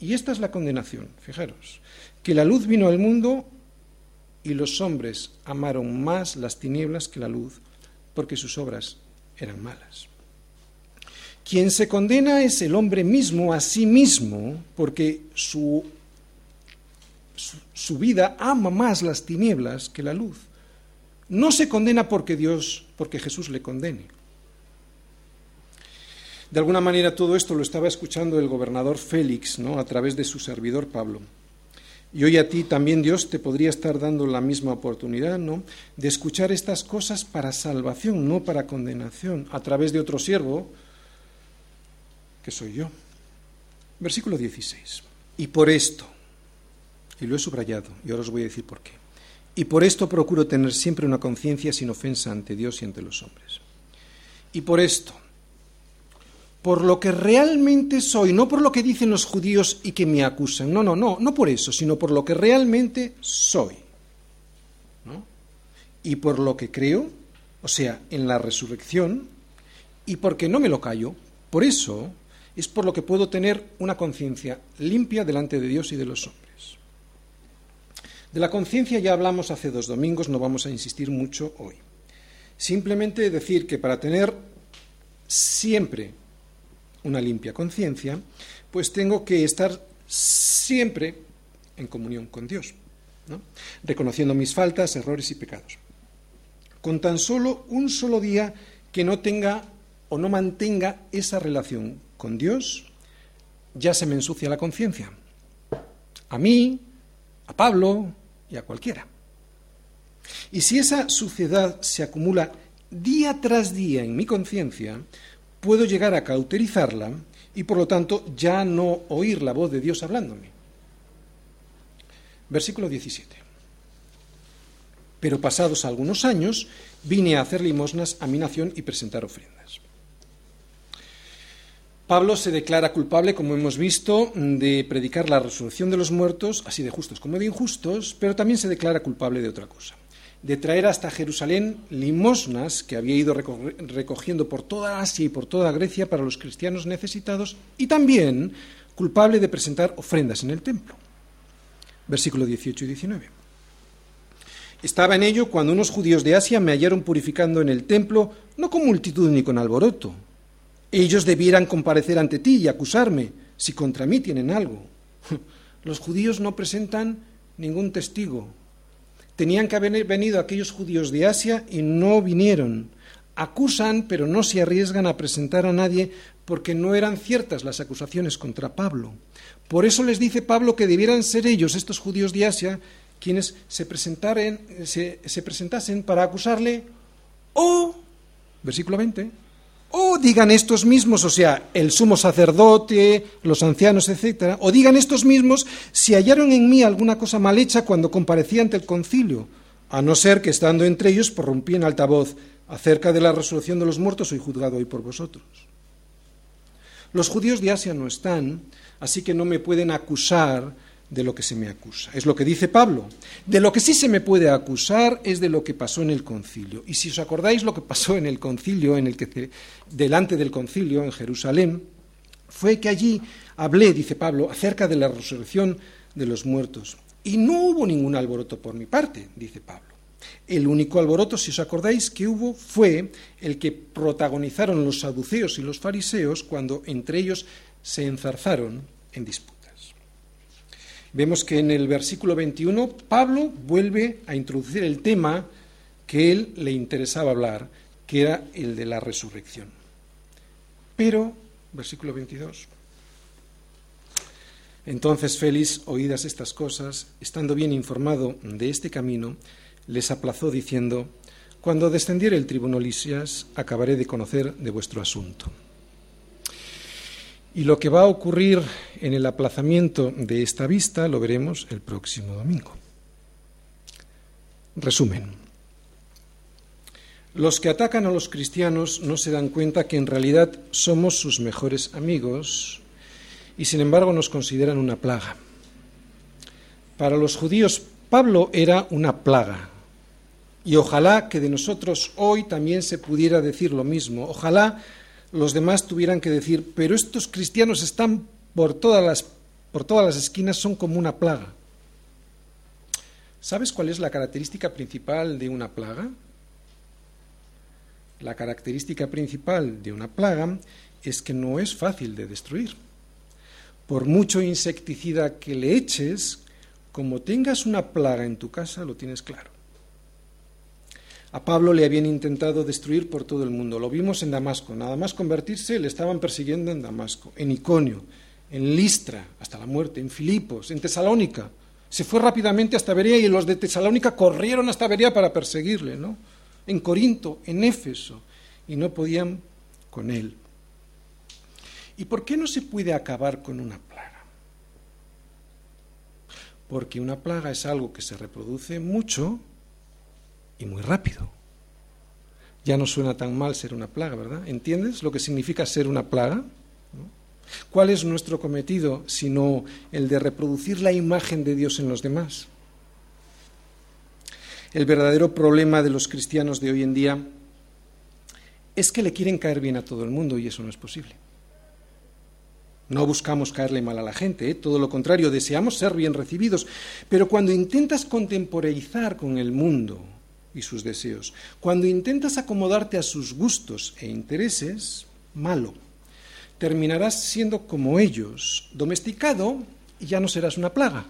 [SPEAKER 1] Y esta es la condenación, fijaros, que la luz vino al mundo y los hombres amaron más las tinieblas que la luz, porque sus obras eran malas. Quien se condena es el hombre mismo a sí mismo, porque su, su, su, vida ama más las tinieblas que la luz. No se condena porque Dios, porque Jesús le condene. De alguna manera todo esto lo estaba escuchando el gobernador Félix, ¿no? a través de su servidor Pablo. Y hoy a ti también Dios te podría estar dando la misma oportunidad, ¿no? De escuchar estas cosas para salvación, no para condenación, a través de otro siervo, que soy yo. Versículo 16. Y por esto, y lo he subrayado, y ahora os voy a decir por qué. Y por esto procuro tener siempre una conciencia sin ofensa ante Dios y ante los hombres. Y por esto, por lo que realmente soy, no por lo que dicen los judíos y que me acusan. No, no, no, no por eso, sino por lo que realmente soy. ¿no? Y por lo que creo, o sea, en la resurrección, y porque no me lo callo, por eso es por lo que puedo tener una conciencia limpia delante de Dios y de los hombres. De la conciencia ya hablamos hace dos domingos, no vamos a insistir mucho hoy. Simplemente decir que para tener siempre una limpia conciencia, pues tengo que estar siempre en comunión con Dios, reconociendo mis faltas, errores y pecados. Con tan solo un solo día que no tenga o no mantenga esa relación con Dios, ya se me ensucia la conciencia. A mí, a Pablo y a cualquiera. Y si esa suciedad se acumula día tras día en mi conciencia, puedo llegar a cauterizarla y por lo tanto ya no oír la voz de Dios hablándome. Versículo 17. Pero pasados algunos años vine a hacer limosnas a mi nación y presentar ofrendas. Pablo se declara culpable, como hemos visto, de predicar la resurrección de los muertos, así de justos como de injustos, pero también se declara culpable de otra cosa de traer hasta Jerusalén limosnas que había ido recogiendo por toda Asia y por toda Grecia para los cristianos necesitados y también culpable de presentar ofrendas en el templo. Versículo 18 y 19. Estaba en ello cuando unos judíos de Asia me hallaron purificando en el templo, no con multitud ni con alboroto. Ellos debieran comparecer ante ti y acusarme si contra mí tienen algo. Los judíos no presentan ningún testigo, Tenían que haber venido aquellos judíos de Asia y no vinieron. Acusan, pero no se arriesgan a presentar a nadie porque no eran ciertas las acusaciones contra Pablo. Por eso les dice Pablo que debieran ser ellos, estos judíos de Asia, quienes se, se, se presentasen para acusarle o, versículo 20, o digan estos mismos, o sea, el sumo sacerdote, los ancianos, etcétera, o digan estos mismos si hallaron en mí alguna cosa mal hecha cuando comparecía ante el concilio, a no ser que estando entre ellos prorrumpí en altavoz acerca de la resurrección de los muertos soy juzgado hoy por vosotros. Los judíos de Asia no están, así que no me pueden acusar de lo que se me acusa. Es lo que dice Pablo. De lo que sí se me puede acusar es de lo que pasó en el concilio. Y si os acordáis lo que pasó en el concilio, en el que delante del concilio en Jerusalén, fue que allí hablé, dice Pablo, acerca de la resurrección de los muertos. Y no hubo ningún alboroto por mi parte, dice Pablo. El único alboroto, si os acordáis, que hubo fue el que protagonizaron los saduceos y los fariseos cuando entre ellos se enzarzaron en disputa. Vemos que en el versículo 21 Pablo vuelve a introducir el tema que él le interesaba hablar, que era el de la resurrección. Pero, versículo 22, entonces Félix, oídas estas cosas, estando bien informado de este camino, les aplazó diciendo, Cuando descendiere el tribuno Lisias, acabaré de conocer de vuestro asunto. Y lo que va a ocurrir en el aplazamiento de esta vista lo veremos el próximo domingo. Resumen. Los que atacan a los cristianos no se dan cuenta que en realidad somos sus mejores amigos y sin embargo nos consideran una plaga. Para los judíos Pablo era una plaga y ojalá que de nosotros hoy también se pudiera decir lo mismo. Ojalá los demás tuvieran que decir, pero estos cristianos están por todas las, por todas las esquinas, son como una plaga. ¿Sabes cuál es la característica principal de una plaga? La característica principal de una plaga es que no es fácil de destruir. Por mucho insecticida que le eches, como tengas una plaga en tu casa, lo tienes claro. A Pablo le habían intentado destruir por todo el mundo. Lo vimos en Damasco. Nada más convertirse, le estaban persiguiendo en Damasco, en Iconio, en Listra, hasta la muerte, en Filipos, en Tesalónica. Se fue rápidamente hasta Berea y los de Tesalónica corrieron hasta Berea para perseguirle, ¿no? En Corinto, en Éfeso, y no podían con él. ¿Y por qué no se puede acabar con una plaga? Porque una plaga es algo que se reproduce mucho y muy rápido. Ya no suena tan mal ser una plaga, ¿verdad? ¿Entiendes lo que significa ser una plaga? ¿Cuál es nuestro cometido sino el de reproducir la imagen de Dios en los demás? El verdadero problema de los cristianos de hoy en día es que le quieren caer bien a todo el mundo y eso no es posible. No buscamos caerle mal a la gente, ¿eh? todo lo contrario, deseamos ser bien recibidos, pero cuando intentas contemporizar con el mundo, y sus deseos. Cuando intentas acomodarte a sus gustos e intereses, malo. Terminarás siendo como ellos, domesticado y ya no serás una plaga.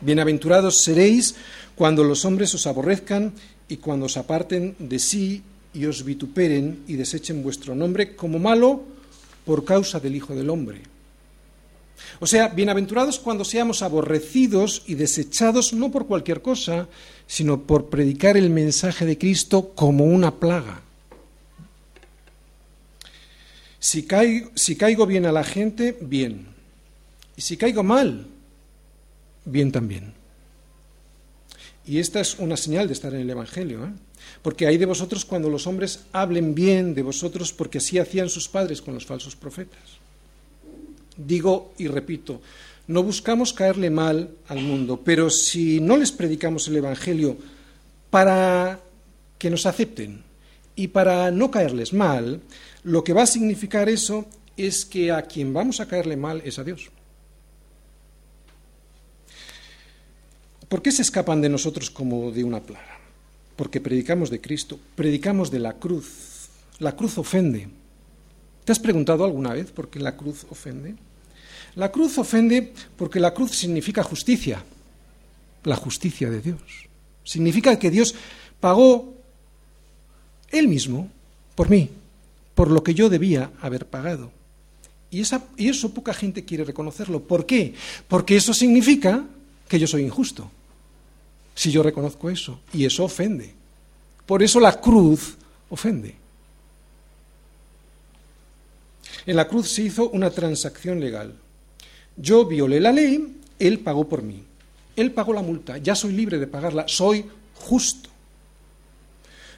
[SPEAKER 1] Bienaventurados seréis cuando los hombres os aborrezcan y cuando os aparten de sí y os vituperen y desechen vuestro nombre como malo por causa del Hijo del Hombre. O sea, bienaventurados cuando seamos aborrecidos y desechados no por cualquier cosa, sino por predicar el mensaje de Cristo como una plaga. Si caigo, bien a la gente, bien. Y si caigo mal, bien también. Y esta es una señal de estar en el Evangelio, ¿eh? porque hay de vosotros cuando los hombres hablen bien de vosotros, porque así hacían sus padres con los falsos profetas. Digo y repito, no buscamos caerle mal al mundo, pero si no les predicamos el Evangelio para que nos acepten y para no caerles mal, lo que va a significar eso es que a quien vamos a caerle mal es a Dios. ¿Por qué se escapan de nosotros como de una plaga? Porque predicamos de Cristo, predicamos de la cruz. La cruz ofende. ¿Te has preguntado alguna vez por qué la cruz ofende? La cruz ofende porque la cruz significa justicia, la justicia de Dios. Significa que Dios pagó Él mismo por mí, por lo que yo debía haber pagado. Y, y eso poca gente quiere reconocerlo. ¿Por qué? Porque eso significa que yo soy injusto. Si yo reconozco eso. Y eso ofende. Por eso la cruz ofende. En la cruz se hizo una transacción legal. Yo violé la ley, él pagó por mí. Él pagó la multa, ya soy libre de pagarla, soy justo.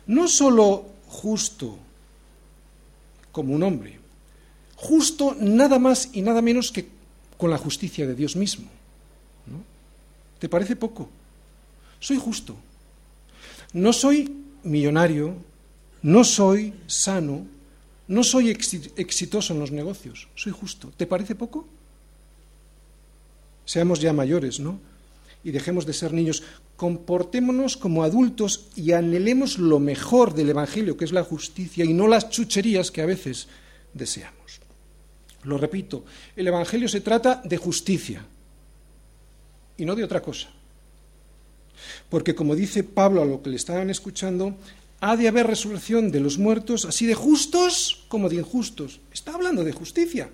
[SPEAKER 1] No solo justo como un hombre, justo nada más y nada menos que con la justicia de Dios mismo. ¿Te parece poco? Soy justo. No soy millonario, no soy sano, no soy exitoso en los negocios, soy justo. ¿Te parece poco? Seamos ya mayores, ¿no? Y dejemos de ser niños. Comportémonos como adultos y anhelemos lo mejor del Evangelio, que es la justicia, y no las chucherías que a veces deseamos. Lo repito, el Evangelio se trata de justicia y no de otra cosa. Porque como dice Pablo a lo que le estaban escuchando, ha de haber resurrección de los muertos, así de justos como de injustos. Está hablando de justicia.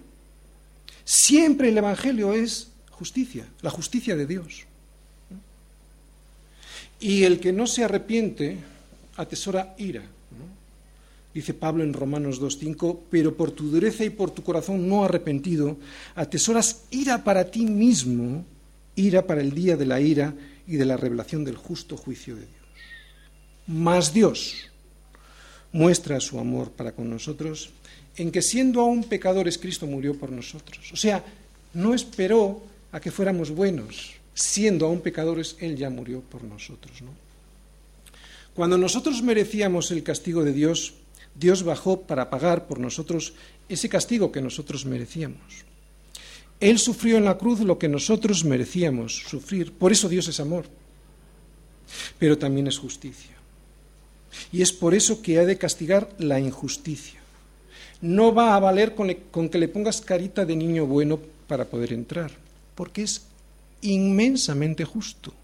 [SPEAKER 1] Siempre el Evangelio es justicia, la justicia de Dios. Y el que no se arrepiente atesora ira. Dice Pablo en Romanos 2.5, pero por tu dureza y por tu corazón no arrepentido, atesoras ira para ti mismo, ira para el día de la ira y de la revelación del justo juicio de Dios. Mas Dios muestra su amor para con nosotros en que siendo aún pecadores Cristo murió por nosotros. O sea, no esperó a que fuéramos buenos. Siendo aún pecadores, Él ya murió por nosotros. ¿no? Cuando nosotros merecíamos el castigo de Dios, Dios bajó para pagar por nosotros ese castigo que nosotros merecíamos. Él sufrió en la cruz lo que nosotros merecíamos sufrir. Por eso Dios es amor. Pero también es justicia. Y es por eso que ha de castigar la injusticia. No va a valer con, con que le pongas carita de niño bueno para poder entrar, porque es inmensamente justo.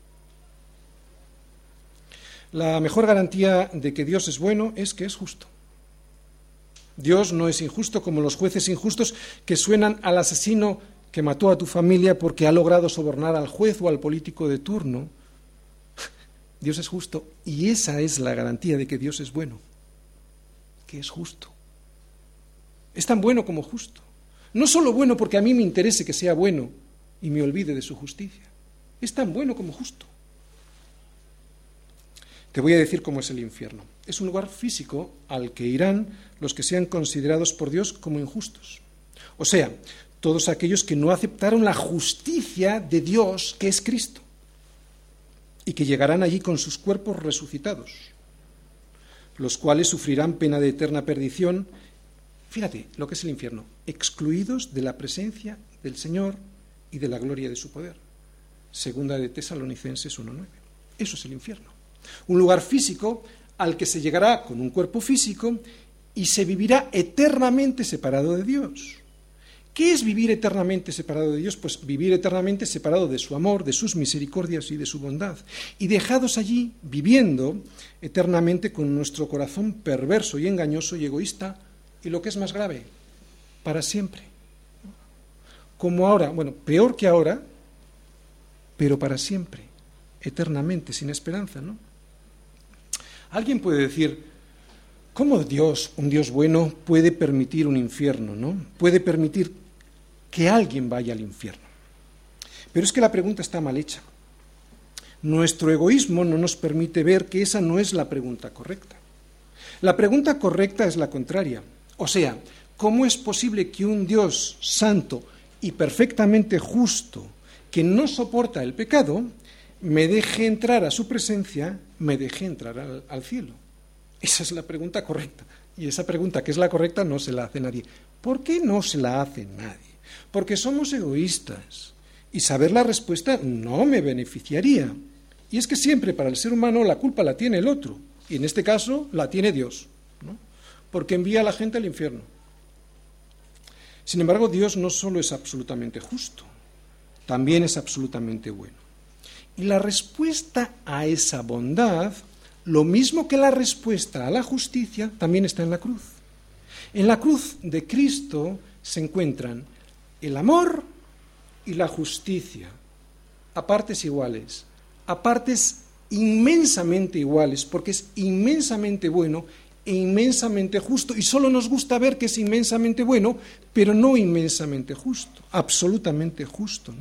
[SPEAKER 1] La mejor garantía de que Dios es bueno es que es justo. Dios no es injusto como los jueces injustos que suenan al asesino que mató a tu familia porque ha logrado sobornar al juez o al político de turno Dios es justo y esa es la garantía de que Dios es bueno, que es justo. Es tan bueno como justo. No solo bueno porque a mí me interese que sea bueno y me olvide de su justicia. Es tan bueno como justo. Te voy a decir cómo es el infierno. Es un lugar físico al que irán los que sean considerados por Dios como injustos. O sea, todos aquellos que no aceptaron la justicia de Dios que es Cristo y que llegarán allí con sus cuerpos resucitados, los cuales sufrirán pena de eterna perdición. Fíjate lo que es el infierno, excluidos de la presencia del Señor y de la gloria de su poder. Segunda de Tesalonicenses 1.9. Eso es el infierno. Un lugar físico al que se llegará con un cuerpo físico y se vivirá eternamente separado de Dios. ¿Qué es vivir eternamente separado de Dios? Pues vivir eternamente separado de su amor, de sus misericordias y de su bondad. Y dejados allí, viviendo eternamente con nuestro corazón perverso y engañoso y egoísta, y lo que es más grave, para siempre. Como ahora, bueno, peor que ahora, pero para siempre, eternamente, sin esperanza, ¿no? Alguien puede decir, ¿cómo Dios, un Dios bueno, puede permitir un infierno, ¿no? Puede permitir que alguien vaya al infierno. Pero es que la pregunta está mal hecha. Nuestro egoísmo no nos permite ver que esa no es la pregunta correcta. La pregunta correcta es la contraria. O sea, ¿cómo es posible que un Dios santo y perfectamente justo, que no soporta el pecado, me deje entrar a su presencia, me deje entrar al, cielo? Esa es la pregunta correcta. Y esa pregunta, que es la correcta, no se la hace nadie. ¿Por qué no se la hace nadie? porque somos egoístas y saber la respuesta no me beneficiaría. Y es que siempre para el ser humano la culpa la tiene el otro, y en este caso la tiene Dios, porque envía a la gente al infierno. Sin embargo, Dios no solo es absolutamente justo, también es absolutamente bueno. Y la respuesta a esa bondad, lo mismo que la respuesta a la justicia, también está en la cruz. En la cruz de Cristo se encuentran el amor y la justicia, a partes iguales, a partes inmensamente iguales, porque es inmensamente bueno inmensamente justo, y solo nos gusta ver que es inmensamente bueno, pero no inmensamente justo, absolutamente justo.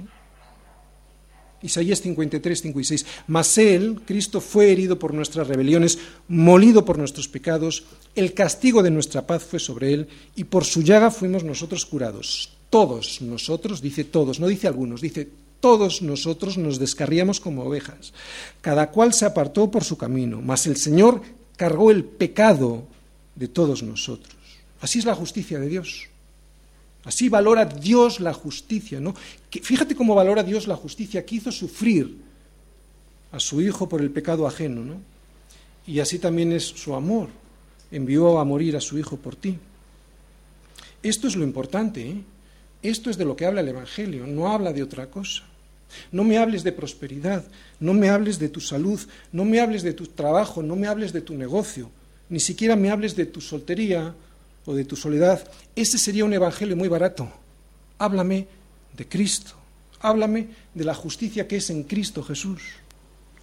[SPEAKER 1] Isaías 53, 56. Mas Él, Cristo, fue herido por nuestras rebeliones, molido por nuestros pecados, el castigo de nuestra paz fue sobre Él, y por su llaga fuimos nosotros curados. Todos nosotros, dice todos, no dice algunos, dice todos nosotros nos descarríamos como ovejas. Cada cual se apartó por su camino, mas el Señor cargó el pecado de todos nosotros. Así es la justicia de Dios. Así valora Dios la justicia, ¿no? fíjate cómo valora Dios la justicia, que hizo sufrir a su hijo por el pecado ajeno, ¿no? Y así también es su amor. Envió a morir a su hijo por ti. Esto es lo importante, ¿eh? Esto es de lo que habla el Evangelio, no habla de otra cosa. No me hables de prosperidad, no me hables de tu salud, no me hables de tu trabajo, no me hables de tu negocio, ni siquiera me hables de tu soltería o de tu soledad. Ese sería un evangelio muy barato. Háblame de Cristo, háblame de la justicia que es en Cristo Jesús.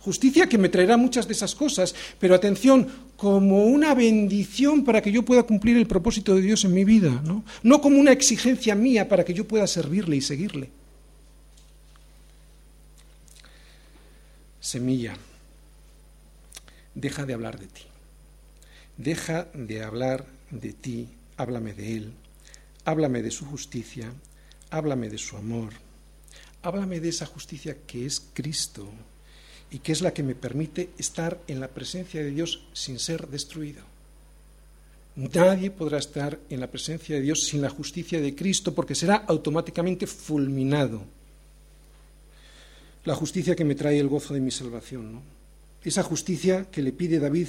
[SPEAKER 1] Justicia que me traerá muchas de esas cosas, pero atención, como una bendición para que yo pueda cumplir el propósito de Dios en mi vida, ¿no? No como una exigencia mía para que yo pueda servirle y seguirle. Semilla, deja de hablar de ti. Deja de hablar de ti, háblame de Él, háblame de su justicia, háblame de su amor, háblame de esa justicia que es Cristo y que es la que me permite estar en la presencia de Dios sin ser destruido. Nadie podrá estar en la presencia de Dios sin la justicia de Cristo porque será automáticamente fulminado. La justicia que me trae el gozo de mi salvación, ¿no? Esa justicia que le pide David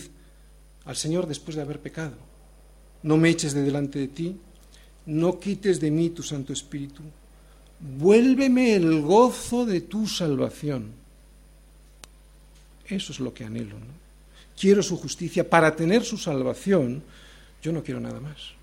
[SPEAKER 1] al Señor después de haber pecado. No me eches de delante de ti, no quites de mí tu Santo Espíritu. Vuélveme el gozo de tu salvación. Eso es lo que anhelo. Quiero su justicia para tener su salvación. Yo no quiero nada más.